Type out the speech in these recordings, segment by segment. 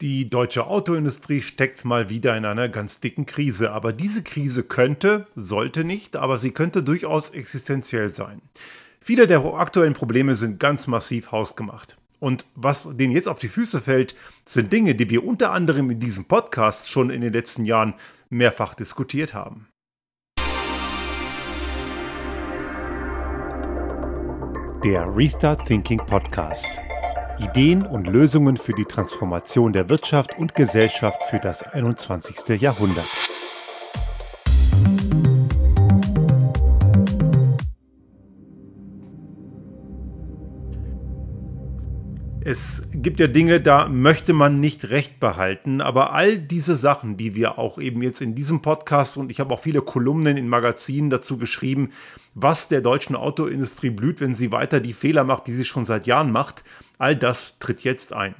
Die deutsche Autoindustrie steckt mal wieder in einer ganz dicken Krise. Aber diese Krise könnte, sollte nicht, aber sie könnte durchaus existenziell sein. Viele der aktuellen Probleme sind ganz massiv hausgemacht. Und was denen jetzt auf die Füße fällt, sind Dinge, die wir unter anderem in diesem Podcast schon in den letzten Jahren mehrfach diskutiert haben. Der Restart Thinking Podcast. Ideen und Lösungen für die Transformation der Wirtschaft und Gesellschaft für das 21. Jahrhundert. Es gibt ja Dinge, da möchte man nicht recht behalten, aber all diese Sachen, die wir auch eben jetzt in diesem Podcast und ich habe auch viele Kolumnen in Magazinen dazu geschrieben, was der deutschen Autoindustrie blüht, wenn sie weiter die Fehler macht, die sie schon seit Jahren macht, all das tritt jetzt ein.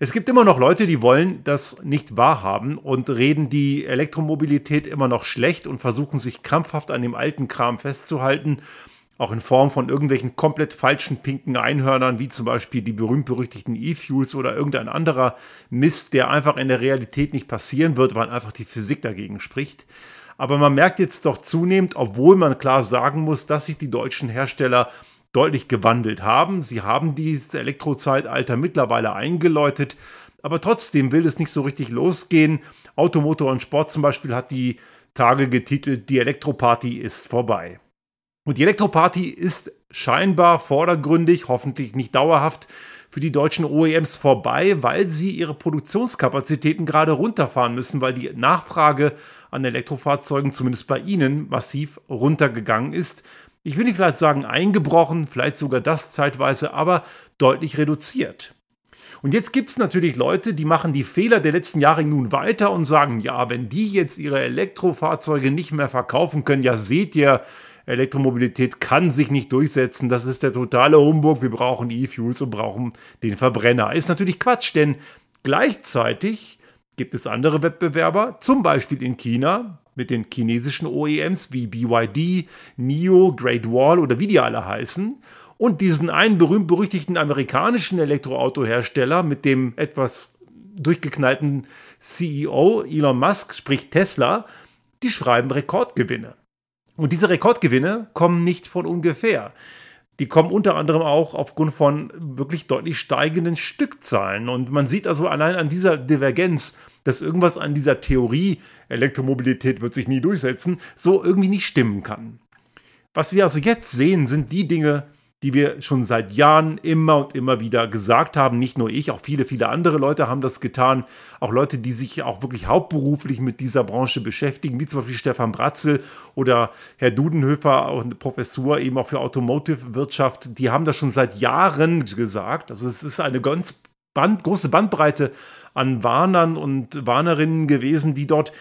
Es gibt immer noch Leute, die wollen das nicht wahrhaben und reden die Elektromobilität immer noch schlecht und versuchen sich krampfhaft an dem alten Kram festzuhalten auch in Form von irgendwelchen komplett falschen pinken Einhörnern, wie zum Beispiel die berühmt-berüchtigten E-Fuels oder irgendein anderer Mist, der einfach in der Realität nicht passieren wird, weil einfach die Physik dagegen spricht. Aber man merkt jetzt doch zunehmend, obwohl man klar sagen muss, dass sich die deutschen Hersteller deutlich gewandelt haben. Sie haben dieses Elektrozeitalter mittlerweile eingeläutet, aber trotzdem will es nicht so richtig losgehen. Automotor und Sport zum Beispiel hat die Tage getitelt, die Elektroparty ist vorbei. Und die Elektroparty ist scheinbar vordergründig, hoffentlich nicht dauerhaft, für die deutschen OEMs vorbei, weil sie ihre Produktionskapazitäten gerade runterfahren müssen, weil die Nachfrage an Elektrofahrzeugen zumindest bei ihnen massiv runtergegangen ist. Ich will nicht vielleicht sagen eingebrochen, vielleicht sogar das zeitweise, aber deutlich reduziert. Und jetzt gibt es natürlich Leute, die machen die Fehler der letzten Jahre nun weiter und sagen, ja, wenn die jetzt ihre Elektrofahrzeuge nicht mehr verkaufen können, ja seht ihr, Elektromobilität kann sich nicht durchsetzen. Das ist der totale Humbug. Wir brauchen E-Fuels und brauchen den Verbrenner. Ist natürlich Quatsch, denn gleichzeitig gibt es andere Wettbewerber, zum Beispiel in China mit den chinesischen OEMs wie BYD, NIO, Great Wall oder wie die alle heißen. Und diesen einen berühmt-berüchtigten amerikanischen Elektroautohersteller mit dem etwas durchgeknallten CEO Elon Musk, sprich Tesla, die schreiben Rekordgewinne. Und diese Rekordgewinne kommen nicht von ungefähr. Die kommen unter anderem auch aufgrund von wirklich deutlich steigenden Stückzahlen. Und man sieht also allein an dieser Divergenz, dass irgendwas an dieser Theorie, Elektromobilität wird sich nie durchsetzen, so irgendwie nicht stimmen kann. Was wir also jetzt sehen, sind die Dinge, die wir schon seit Jahren immer und immer wieder gesagt haben. Nicht nur ich, auch viele, viele andere Leute haben das getan. Auch Leute, die sich auch wirklich hauptberuflich mit dieser Branche beschäftigen, wie zum Beispiel Stefan Bratzel oder Herr Dudenhöfer, auch eine Professur eben auch für Automotive-Wirtschaft. Die haben das schon seit Jahren gesagt. Also es ist eine ganz Band, große Bandbreite an Warnern und Warnerinnen gewesen, die dort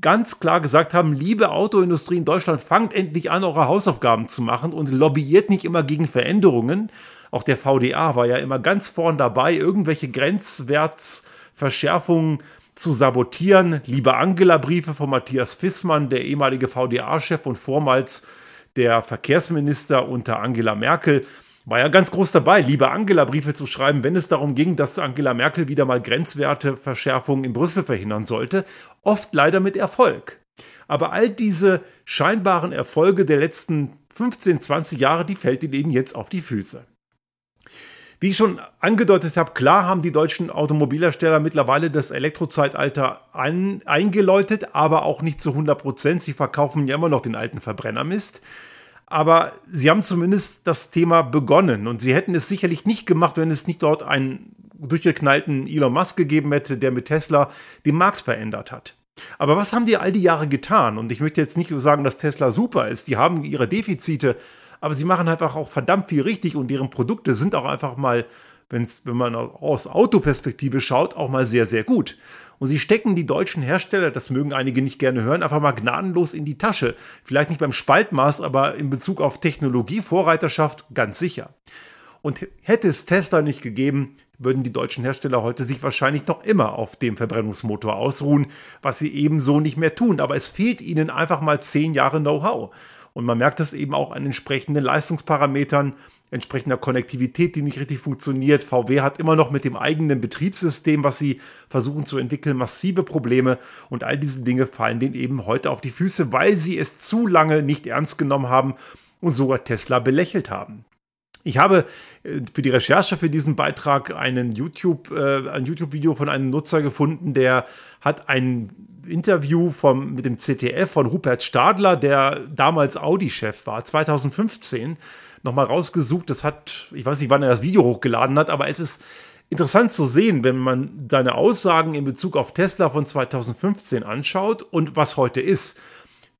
ganz klar gesagt haben, liebe Autoindustrie in Deutschland, fangt endlich an, eure Hausaufgaben zu machen und lobbyiert nicht immer gegen Veränderungen. Auch der VDA war ja immer ganz vorn dabei, irgendwelche Grenzwertsverschärfungen zu sabotieren. Liebe Angela-Briefe von Matthias Fissmann, der ehemalige VDA-Chef und vormals der Verkehrsminister unter Angela Merkel, war ja ganz groß dabei, liebe Angela Briefe zu schreiben, wenn es darum ging, dass Angela Merkel wieder mal Grenzwerteverschärfungen in Brüssel verhindern sollte. Oft leider mit Erfolg. Aber all diese scheinbaren Erfolge der letzten 15, 20 Jahre, die fällt ihnen eben jetzt auf die Füße. Wie ich schon angedeutet habe, klar haben die deutschen Automobilhersteller mittlerweile das Elektrozeitalter ein, eingeläutet, aber auch nicht zu 100 Prozent. Sie verkaufen ja immer noch den alten Verbrennermist. Aber sie haben zumindest das Thema begonnen und sie hätten es sicherlich nicht gemacht, wenn es nicht dort einen durchgeknallten Elon Musk gegeben hätte, der mit Tesla den Markt verändert hat. Aber was haben die all die Jahre getan? Und ich möchte jetzt nicht sagen, dass Tesla super ist. Die haben ihre Defizite, aber sie machen einfach auch verdammt viel richtig und deren Produkte sind auch einfach mal, wenn's, wenn man aus Autoperspektive schaut, auch mal sehr, sehr gut. Und sie stecken die deutschen Hersteller, das mögen einige nicht gerne hören, einfach mal gnadenlos in die Tasche. Vielleicht nicht beim Spaltmaß, aber in Bezug auf Technologie, Vorreiterschaft ganz sicher. Und hätte es Tesla nicht gegeben, würden die deutschen Hersteller heute sich wahrscheinlich noch immer auf dem Verbrennungsmotor ausruhen, was sie ebenso nicht mehr tun. Aber es fehlt ihnen einfach mal zehn Jahre Know-how. Und man merkt das eben auch an entsprechenden Leistungsparametern, entsprechender Konnektivität, die nicht richtig funktioniert. VW hat immer noch mit dem eigenen Betriebssystem, was sie versuchen zu entwickeln, massive Probleme. Und all diese Dinge fallen denen eben heute auf die Füße, weil sie es zu lange nicht ernst genommen haben und sogar Tesla belächelt haben. Ich habe äh, für die Recherche für diesen Beitrag einen YouTube, äh, ein YouTube-Video von einem Nutzer gefunden, der hat ein Interview vom, mit dem ZDF von Rupert Stadler, der damals Audi-Chef war, 2015, nochmal rausgesucht. Das hat, ich weiß nicht, wann er das Video hochgeladen hat, aber es ist interessant zu sehen, wenn man seine Aussagen in Bezug auf Tesla von 2015 anschaut und was heute ist.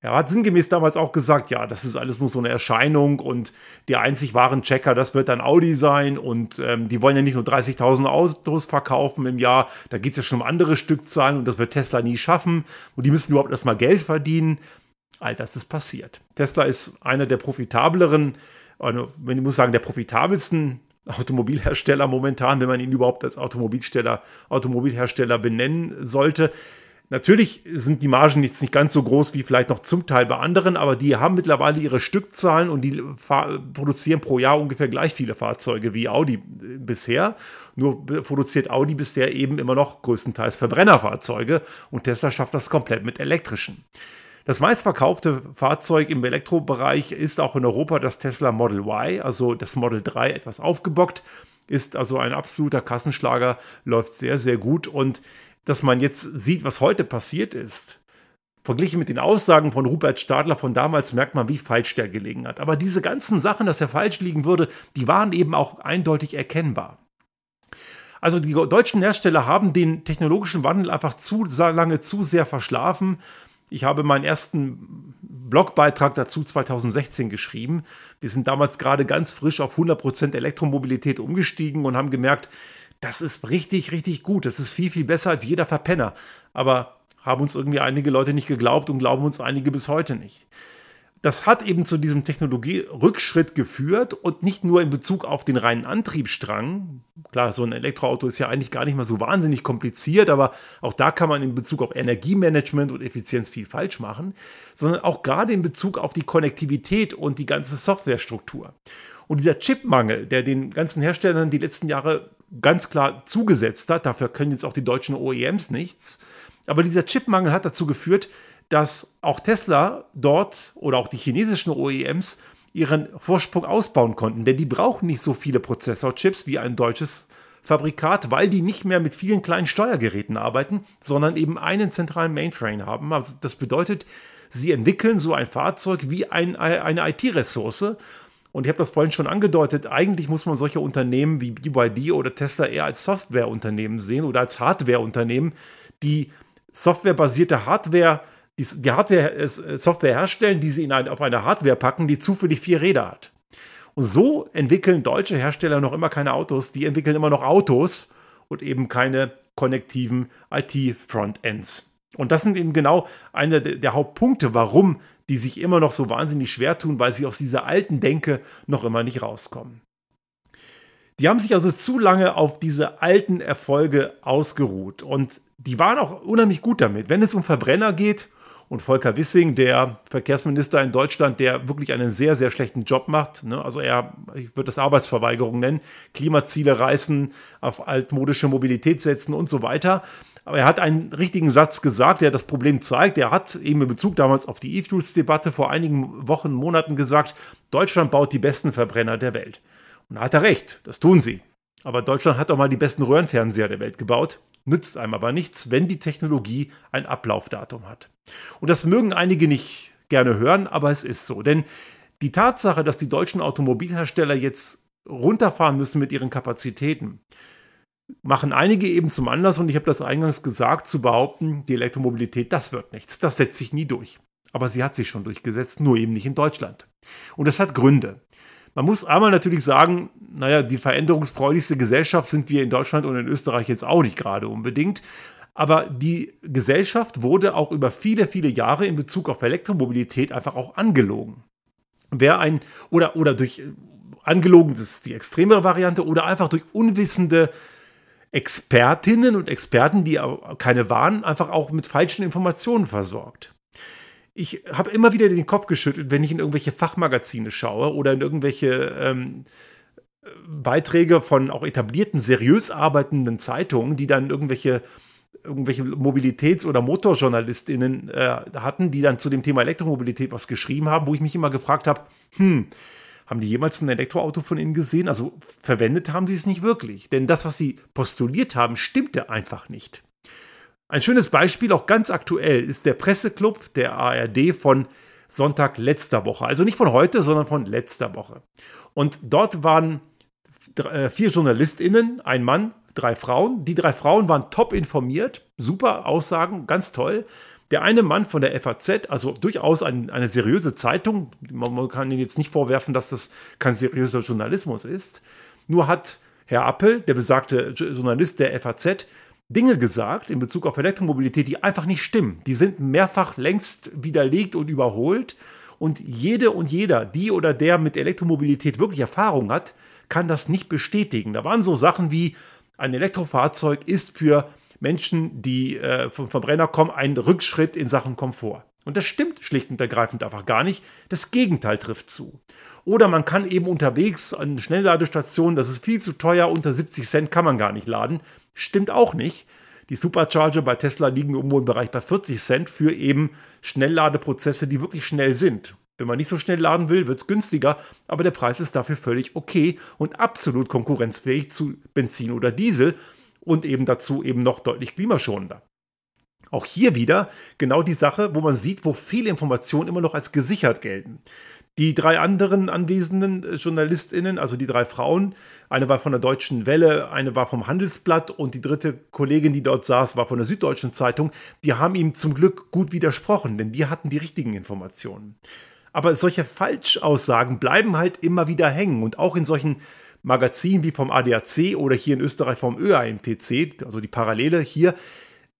Er hat sinngemäß damals auch gesagt, ja, das ist alles nur so eine Erscheinung und die einzig wahren Checker, das wird dann Audi sein und ähm, die wollen ja nicht nur 30.000 Autos verkaufen im Jahr, da geht es ja schon um andere Stückzahlen und das wird Tesla nie schaffen und die müssen überhaupt erstmal Geld verdienen. All das ist passiert. Tesla ist einer der profitableren, also, wenn ich muss sagen, der profitabelsten Automobilhersteller momentan, wenn man ihn überhaupt als Automobilhersteller, Automobilhersteller benennen sollte. Natürlich sind die Margen jetzt nicht ganz so groß wie vielleicht noch zum Teil bei anderen, aber die haben mittlerweile ihre Stückzahlen und die produzieren pro Jahr ungefähr gleich viele Fahrzeuge wie Audi äh, bisher. Nur produziert Audi bisher eben immer noch größtenteils Verbrennerfahrzeuge und Tesla schafft das komplett mit elektrischen. Das meistverkaufte Fahrzeug im Elektrobereich ist auch in Europa das Tesla Model Y, also das Model 3 etwas aufgebockt, ist also ein absoluter Kassenschlager, läuft sehr, sehr gut und dass man jetzt sieht, was heute passiert ist, verglichen mit den Aussagen von Rupert Stadler von damals, merkt man, wie falsch der gelegen hat. Aber diese ganzen Sachen, dass er falsch liegen würde, die waren eben auch eindeutig erkennbar. Also die deutschen Hersteller haben den technologischen Wandel einfach zu lange zu sehr verschlafen. Ich habe meinen ersten Blogbeitrag dazu 2016 geschrieben. Wir sind damals gerade ganz frisch auf 100% Elektromobilität umgestiegen und haben gemerkt, das ist richtig, richtig gut. Das ist viel, viel besser als jeder Verpenner. Aber haben uns irgendwie einige Leute nicht geglaubt und glauben uns einige bis heute nicht. Das hat eben zu diesem Technologierückschritt geführt und nicht nur in Bezug auf den reinen Antriebsstrang. Klar, so ein Elektroauto ist ja eigentlich gar nicht mal so wahnsinnig kompliziert, aber auch da kann man in Bezug auf Energiemanagement und Effizienz viel falsch machen, sondern auch gerade in Bezug auf die Konnektivität und die ganze Softwarestruktur. Und dieser Chipmangel, der den ganzen Herstellern die letzten Jahre ganz klar zugesetzt hat. Dafür können jetzt auch die deutschen OEMs nichts. Aber dieser Chipmangel hat dazu geführt, dass auch Tesla dort oder auch die chinesischen OEMs ihren Vorsprung ausbauen konnten. Denn die brauchen nicht so viele Prozessorchips wie ein deutsches Fabrikat, weil die nicht mehr mit vielen kleinen Steuergeräten arbeiten, sondern eben einen zentralen Mainframe haben. Also das bedeutet, sie entwickeln so ein Fahrzeug wie ein, eine IT-Ressource und ich habe das vorhin schon angedeutet, eigentlich muss man solche Unternehmen wie BYD oder Tesla eher als Softwareunternehmen sehen oder als Hardwareunternehmen, die softwarebasierte Hardware, die, Hardware, äh, Software herstellen, die sie in ein, auf eine Hardware packen, die zufällig vier Räder hat. Und so entwickeln deutsche Hersteller noch immer keine Autos, die entwickeln immer noch Autos und eben keine konnektiven IT-Frontends. Und das sind eben genau einer der Hauptpunkte, warum die sich immer noch so wahnsinnig schwer tun, weil sie aus dieser alten Denke noch immer nicht rauskommen. Die haben sich also zu lange auf diese alten Erfolge ausgeruht und die waren auch unheimlich gut damit. Wenn es um Verbrenner geht und Volker Wissing, der Verkehrsminister in Deutschland, der wirklich einen sehr, sehr schlechten Job macht, ne? also er, ich würde das Arbeitsverweigerung nennen, Klimaziele reißen, auf altmodische Mobilität setzen und so weiter. Aber er hat einen richtigen Satz gesagt, der das Problem zeigt. Er hat eben in Bezug damals auf die E-Fuels-Debatte vor einigen Wochen, Monaten gesagt, Deutschland baut die besten Verbrenner der Welt. Und da hat er recht, das tun sie. Aber Deutschland hat auch mal die besten Röhrenfernseher der Welt gebaut. Nützt einem aber nichts, wenn die Technologie ein Ablaufdatum hat. Und das mögen einige nicht gerne hören, aber es ist so. Denn die Tatsache, dass die deutschen Automobilhersteller jetzt runterfahren müssen mit ihren Kapazitäten, machen einige eben zum Anlass, und ich habe das eingangs gesagt, zu behaupten, die Elektromobilität, das wird nichts, das setzt sich nie durch. Aber sie hat sich schon durchgesetzt, nur eben nicht in Deutschland. Und das hat Gründe. Man muss einmal natürlich sagen, naja, die veränderungsfreudigste Gesellschaft sind wir in Deutschland und in Österreich jetzt auch nicht gerade unbedingt. Aber die Gesellschaft wurde auch über viele, viele Jahre in Bezug auf Elektromobilität einfach auch angelogen. Wer ein, oder, oder durch angelogen, das ist die extremere Variante, oder einfach durch unwissende Expertinnen und Experten, die keine waren, einfach auch mit falschen Informationen versorgt. ich habe immer wieder den Kopf geschüttelt, wenn ich in irgendwelche Fachmagazine schaue oder in irgendwelche ähm, Beiträge von auch etablierten, seriös arbeitenden Zeitungen, die dann irgendwelche irgendwelche Mobilitäts- oder MotorjournalistInnen äh, hatten, die dann zu dem Thema Elektromobilität was geschrieben haben, wo ich mich immer gefragt habe, hm, haben die jemals ein Elektroauto von Ihnen gesehen? Also verwendet haben sie es nicht wirklich. Denn das, was sie postuliert haben, stimmte einfach nicht. Ein schönes Beispiel, auch ganz aktuell, ist der Presseclub der ARD von Sonntag letzter Woche. Also nicht von heute, sondern von letzter Woche. Und dort waren äh, vier JournalistInnen, ein Mann, drei Frauen. Die drei Frauen waren top informiert, super Aussagen, ganz toll. Der eine Mann von der FAZ, also durchaus ein, eine seriöse Zeitung, man kann ihnen jetzt nicht vorwerfen, dass das kein seriöser Journalismus ist, nur hat Herr Appel, der besagte Journalist der FAZ, Dinge gesagt in Bezug auf Elektromobilität, die einfach nicht stimmen. Die sind mehrfach längst widerlegt und überholt. Und jede und jeder, die oder der mit Elektromobilität wirklich Erfahrung hat, kann das nicht bestätigen. Da waren so Sachen wie, ein Elektrofahrzeug ist für Menschen, die äh, vom Verbrenner kommen, ein Rückschritt in Sachen Komfort. Und das stimmt schlicht und ergreifend einfach gar nicht. Das Gegenteil trifft zu. Oder man kann eben unterwegs an Schnellladestationen, das ist viel zu teuer, unter 70 Cent kann man gar nicht laden. Stimmt auch nicht. Die Supercharger bei Tesla liegen irgendwo im Bereich bei 40 Cent für eben Schnellladeprozesse, die wirklich schnell sind. Wenn man nicht so schnell laden will, wird es günstiger, aber der Preis ist dafür völlig okay und absolut konkurrenzfähig zu Benzin oder Diesel und eben dazu eben noch deutlich klimaschonender. Auch hier wieder genau die Sache, wo man sieht, wo viele Informationen immer noch als gesichert gelten. Die drei anderen anwesenden äh, JournalistInnen, also die drei Frauen, eine war von der Deutschen Welle, eine war vom Handelsblatt und die dritte Kollegin, die dort saß, war von der Süddeutschen Zeitung, die haben ihm zum Glück gut widersprochen, denn die hatten die richtigen Informationen. Aber solche Falschaussagen bleiben halt immer wieder hängen und auch in solchen Magazinen wie vom ADAC oder hier in Österreich vom ÖAMTC, also die Parallele hier,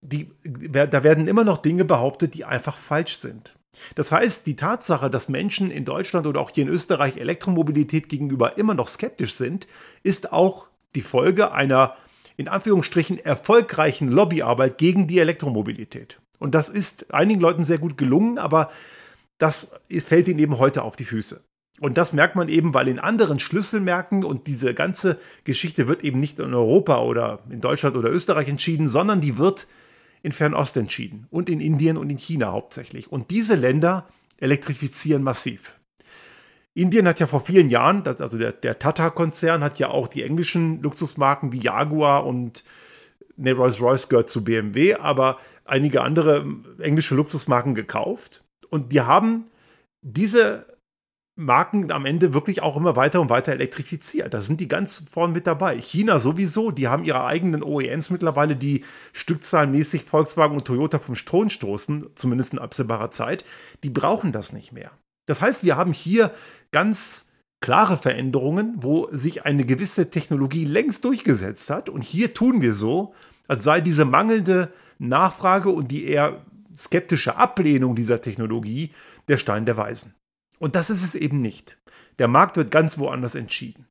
die, da werden immer noch Dinge behauptet, die einfach falsch sind. Das heißt, die Tatsache, dass Menschen in Deutschland oder auch hier in Österreich Elektromobilität gegenüber immer noch skeptisch sind, ist auch die Folge einer in Anführungsstrichen erfolgreichen Lobbyarbeit gegen die Elektromobilität. Und das ist einigen Leuten sehr gut gelungen, aber das fällt ihnen eben heute auf die Füße. Und das merkt man eben, weil in anderen Schlüsselmärkten und diese ganze Geschichte wird eben nicht in Europa oder in Deutschland oder Österreich entschieden, sondern die wird in Fernost entschieden und in Indien und in China hauptsächlich. Und diese Länder elektrifizieren massiv. Indien hat ja vor vielen Jahren, also der, der Tata-Konzern hat ja auch die englischen Luxusmarken wie Jaguar und ne, Rolls-Royce gehört zu BMW, aber einige andere englische Luxusmarken gekauft. Und die haben diese Marken am Ende wirklich auch immer weiter und weiter elektrifiziert. Da sind die ganz vorn mit dabei. China sowieso, die haben ihre eigenen OEMs mittlerweile, die stückzahlenmäßig Volkswagen und Toyota vom Strom stoßen, zumindest in absehbarer Zeit. Die brauchen das nicht mehr. Das heißt, wir haben hier ganz klare Veränderungen, wo sich eine gewisse Technologie längst durchgesetzt hat. Und hier tun wir so, als sei diese mangelnde Nachfrage und die eher skeptische Ablehnung dieser Technologie der Stein der Weisen. Und das ist es eben nicht. Der Markt wird ganz woanders entschieden.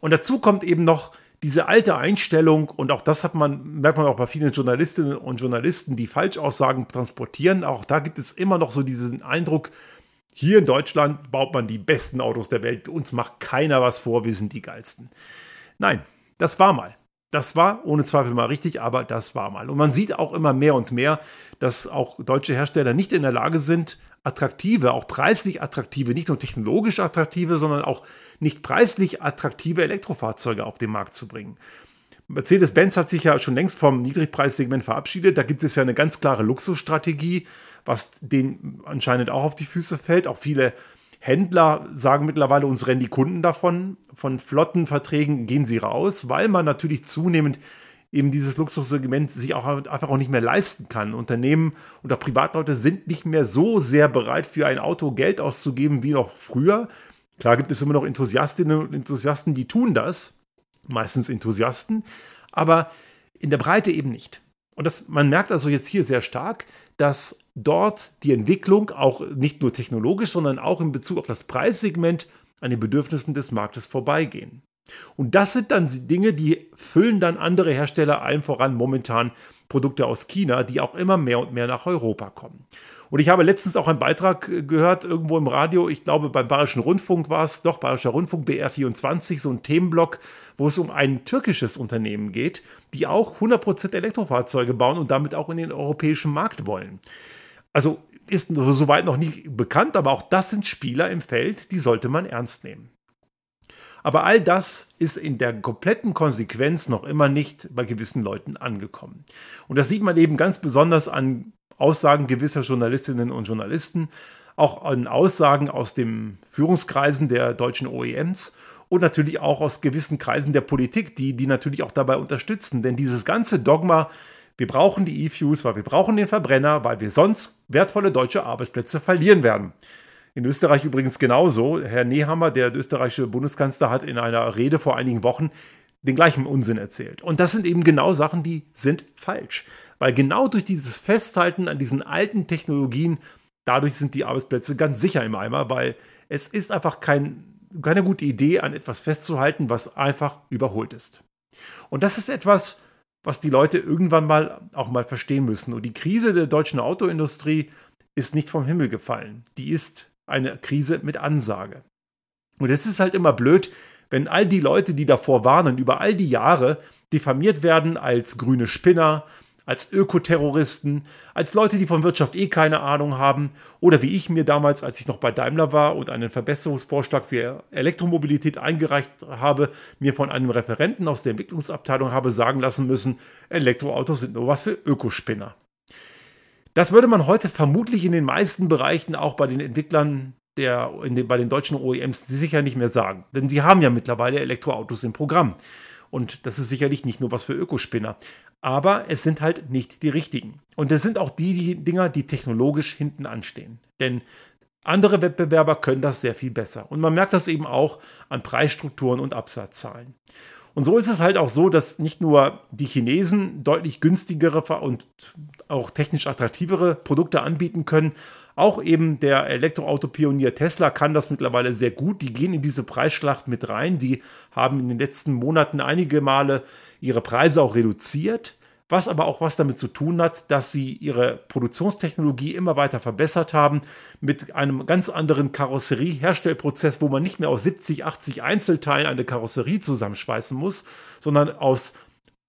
Und dazu kommt eben noch diese alte Einstellung, und auch das hat man, merkt man auch bei vielen Journalistinnen und Journalisten, die Falschaussagen transportieren. Auch da gibt es immer noch so diesen Eindruck, hier in Deutschland baut man die besten Autos der Welt. Uns macht keiner was vor, wir sind die geilsten. Nein, das war mal. Das war ohne Zweifel mal richtig, aber das war mal. Und man sieht auch immer mehr und mehr, dass auch deutsche Hersteller nicht in der Lage sind, attraktive, auch preislich attraktive, nicht nur technologisch attraktive, sondern auch nicht preislich attraktive Elektrofahrzeuge auf den Markt zu bringen. Mercedes-Benz hat sich ja schon längst vom Niedrigpreissegment verabschiedet. Da gibt es ja eine ganz klare Luxusstrategie, was denen anscheinend auch auf die Füße fällt. Auch viele Händler sagen mittlerweile, uns rennen die Kunden davon. Von flotten Verträgen gehen sie raus, weil man natürlich zunehmend eben dieses Luxussegment sich auch einfach auch nicht mehr leisten kann. Unternehmen oder Privatleute sind nicht mehr so sehr bereit, für ein Auto Geld auszugeben wie noch früher. Klar gibt es immer noch Enthusiastinnen und Enthusiasten, die tun das, meistens Enthusiasten, aber in der Breite eben nicht. Und das, man merkt also jetzt hier sehr stark, dass dort die Entwicklung auch nicht nur technologisch, sondern auch in Bezug auf das Preissegment an den Bedürfnissen des Marktes vorbeigehen. Und das sind dann Dinge, die füllen dann andere Hersteller allen voran momentan Produkte aus China, die auch immer mehr und mehr nach Europa kommen. Und ich habe letztens auch einen Beitrag gehört, irgendwo im Radio, ich glaube beim Bayerischen Rundfunk war es, doch Bayerischer Rundfunk BR24, so ein Themenblock, wo es um ein türkisches Unternehmen geht, die auch 100% Elektrofahrzeuge bauen und damit auch in den europäischen Markt wollen. Also ist soweit noch nicht bekannt, aber auch das sind Spieler im Feld, die sollte man ernst nehmen. Aber all das ist in der kompletten Konsequenz noch immer nicht bei gewissen Leuten angekommen. Und das sieht man eben ganz besonders an Aussagen gewisser Journalistinnen und Journalisten, auch an Aussagen aus den Führungskreisen der deutschen OEMs und natürlich auch aus gewissen Kreisen der Politik, die die natürlich auch dabei unterstützen. Denn dieses ganze Dogma, wir brauchen die E-Fuels, weil wir brauchen den Verbrenner, weil wir sonst wertvolle deutsche Arbeitsplätze verlieren werden. In Österreich übrigens genauso. Herr Nehammer, der österreichische Bundeskanzler, hat in einer Rede vor einigen Wochen den gleichen Unsinn erzählt. Und das sind eben genau Sachen, die sind falsch. Weil genau durch dieses Festhalten an diesen alten Technologien, dadurch sind die Arbeitsplätze ganz sicher im Eimer, weil es ist einfach kein, keine gute Idee, an etwas festzuhalten, was einfach überholt ist. Und das ist etwas, was die Leute irgendwann mal auch mal verstehen müssen. Und die Krise der deutschen Autoindustrie ist nicht vom Himmel gefallen. Die ist eine Krise mit Ansage. Und es ist halt immer blöd, wenn all die Leute, die davor warnen, über all die Jahre diffamiert werden als grüne Spinner, als Ökoterroristen, als Leute, die von Wirtschaft eh keine Ahnung haben oder wie ich mir damals, als ich noch bei Daimler war und einen Verbesserungsvorschlag für Elektromobilität eingereicht habe, mir von einem Referenten aus der Entwicklungsabteilung habe sagen lassen müssen, Elektroautos sind nur was für Ökospinner. Das würde man heute vermutlich in den meisten Bereichen auch bei den Entwicklern der, den, bei den deutschen OEMs sicher nicht mehr sagen. Denn sie haben ja mittlerweile Elektroautos im Programm. Und das ist sicherlich nicht nur was für Ökospinner. Aber es sind halt nicht die richtigen. Und es sind auch die, die Dinger, die technologisch hinten anstehen. Denn andere Wettbewerber können das sehr viel besser. Und man merkt das eben auch an Preisstrukturen und Absatzzahlen. Und so ist es halt auch so, dass nicht nur die Chinesen deutlich günstigere und auch technisch attraktivere Produkte anbieten können, auch eben der Elektroauto-Pionier Tesla kann das mittlerweile sehr gut. Die gehen in diese Preisschlacht mit rein. Die haben in den letzten Monaten einige Male ihre Preise auch reduziert was aber auch was damit zu tun hat, dass sie ihre Produktionstechnologie immer weiter verbessert haben mit einem ganz anderen Karosserieherstellprozess, wo man nicht mehr aus 70, 80 Einzelteilen eine Karosserie zusammenschweißen muss, sondern aus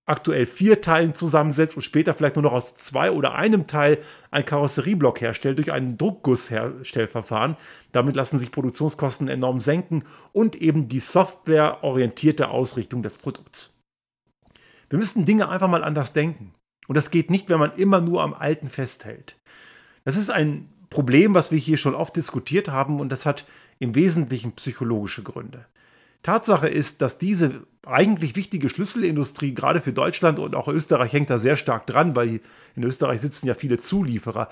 aktuell vier Teilen zusammensetzt und später vielleicht nur noch aus zwei oder einem Teil ein Karosserieblock herstellt durch ein Druckgussherstellverfahren. Damit lassen sich Produktionskosten enorm senken und eben die softwareorientierte Ausrichtung des Produkts. Wir müssen Dinge einfach mal anders denken. Und das geht nicht, wenn man immer nur am Alten festhält. Das ist ein Problem, was wir hier schon oft diskutiert haben und das hat im Wesentlichen psychologische Gründe. Tatsache ist, dass diese eigentlich wichtige Schlüsselindustrie, gerade für Deutschland und auch Österreich hängt da sehr stark dran, weil in Österreich sitzen ja viele Zulieferer.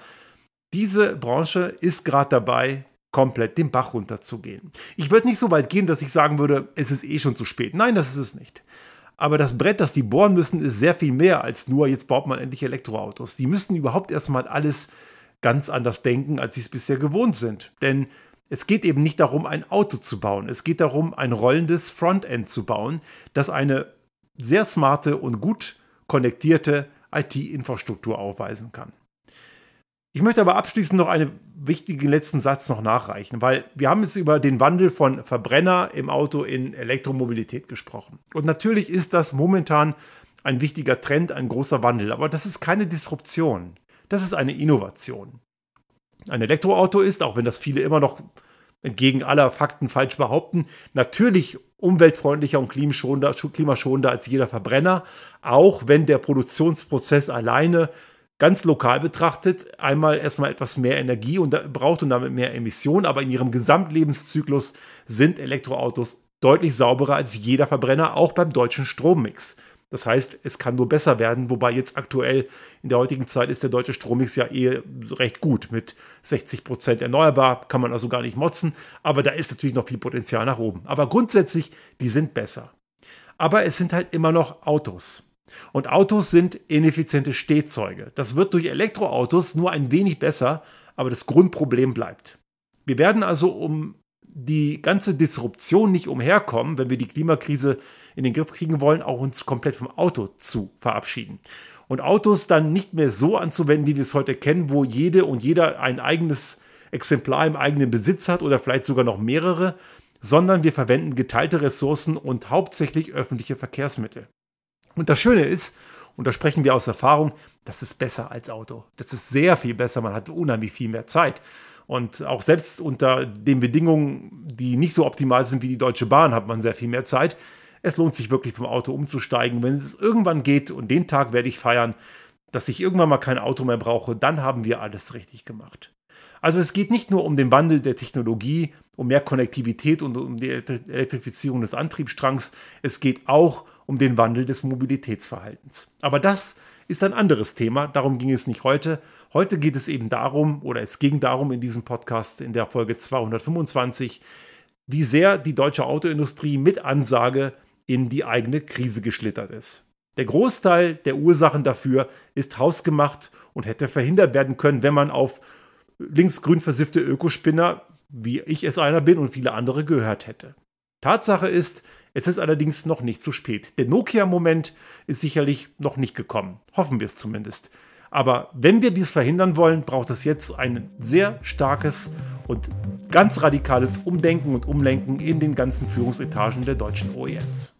Diese Branche ist gerade dabei, komplett den Bach runterzugehen. Ich würde nicht so weit gehen, dass ich sagen würde, es ist eh schon zu spät. Nein, das ist es nicht. Aber das Brett, das die bohren müssen, ist sehr viel mehr als nur, jetzt baut man endlich Elektroautos. Die müssen überhaupt erstmal alles ganz anders denken, als sie es bisher gewohnt sind. Denn es geht eben nicht darum, ein Auto zu bauen. Es geht darum, ein rollendes Frontend zu bauen, das eine sehr smarte und gut konnektierte IT-Infrastruktur aufweisen kann. Ich möchte aber abschließend noch einen wichtigen letzten Satz noch nachreichen, weil wir haben jetzt über den Wandel von Verbrenner im Auto in Elektromobilität gesprochen. Und natürlich ist das momentan ein wichtiger Trend, ein großer Wandel, aber das ist keine Disruption. Das ist eine Innovation. Ein Elektroauto ist, auch wenn das viele immer noch entgegen aller Fakten falsch behaupten, natürlich umweltfreundlicher und klimaschonender als jeder Verbrenner, auch wenn der Produktionsprozess alleine ganz lokal betrachtet einmal erstmal etwas mehr Energie und braucht und damit mehr Emissionen, aber in ihrem Gesamtlebenszyklus sind Elektroautos deutlich sauberer als jeder Verbrenner, auch beim deutschen Strommix. Das heißt, es kann nur besser werden, wobei jetzt aktuell in der heutigen Zeit ist der deutsche Strommix ja eh recht gut. Mit 60 Prozent erneuerbar kann man also gar nicht motzen, aber da ist natürlich noch viel Potenzial nach oben. Aber grundsätzlich, die sind besser. Aber es sind halt immer noch Autos. Und Autos sind ineffiziente Stehzeuge. Das wird durch Elektroautos nur ein wenig besser, aber das Grundproblem bleibt. Wir werden also, um die ganze Disruption nicht umherkommen, wenn wir die Klimakrise in den Griff kriegen wollen, auch uns komplett vom Auto zu verabschieden. Und Autos dann nicht mehr so anzuwenden, wie wir es heute kennen, wo jede und jeder ein eigenes Exemplar im eigenen Besitz hat oder vielleicht sogar noch mehrere, sondern wir verwenden geteilte Ressourcen und hauptsächlich öffentliche Verkehrsmittel. Und das Schöne ist, und da sprechen wir aus Erfahrung, das ist besser als Auto. Das ist sehr viel besser, man hat unheimlich viel mehr Zeit. Und auch selbst unter den Bedingungen, die nicht so optimal sind wie die Deutsche Bahn, hat man sehr viel mehr Zeit. Es lohnt sich wirklich vom Auto umzusteigen. Wenn es irgendwann geht, und den Tag werde ich feiern, dass ich irgendwann mal kein Auto mehr brauche, dann haben wir alles richtig gemacht. Also es geht nicht nur um den Wandel der Technologie, um mehr Konnektivität und um die Elektrifizierung des Antriebsstrangs, es geht auch um den Wandel des Mobilitätsverhaltens. Aber das ist ein anderes Thema, darum ging es nicht heute. Heute geht es eben darum, oder es ging darum in diesem Podcast in der Folge 225, wie sehr die deutsche Autoindustrie mit Ansage in die eigene Krise geschlittert ist. Der Großteil der Ursachen dafür ist hausgemacht und hätte verhindert werden können, wenn man auf linksgrün versiffte Ökospinner, wie ich es einer bin und viele andere gehört hätte. Tatsache ist, es ist allerdings noch nicht zu spät. Der Nokia-Moment ist sicherlich noch nicht gekommen. Hoffen wir es zumindest. Aber wenn wir dies verhindern wollen, braucht es jetzt ein sehr starkes und ganz radikales Umdenken und Umlenken in den ganzen Führungsetagen der deutschen OEMs.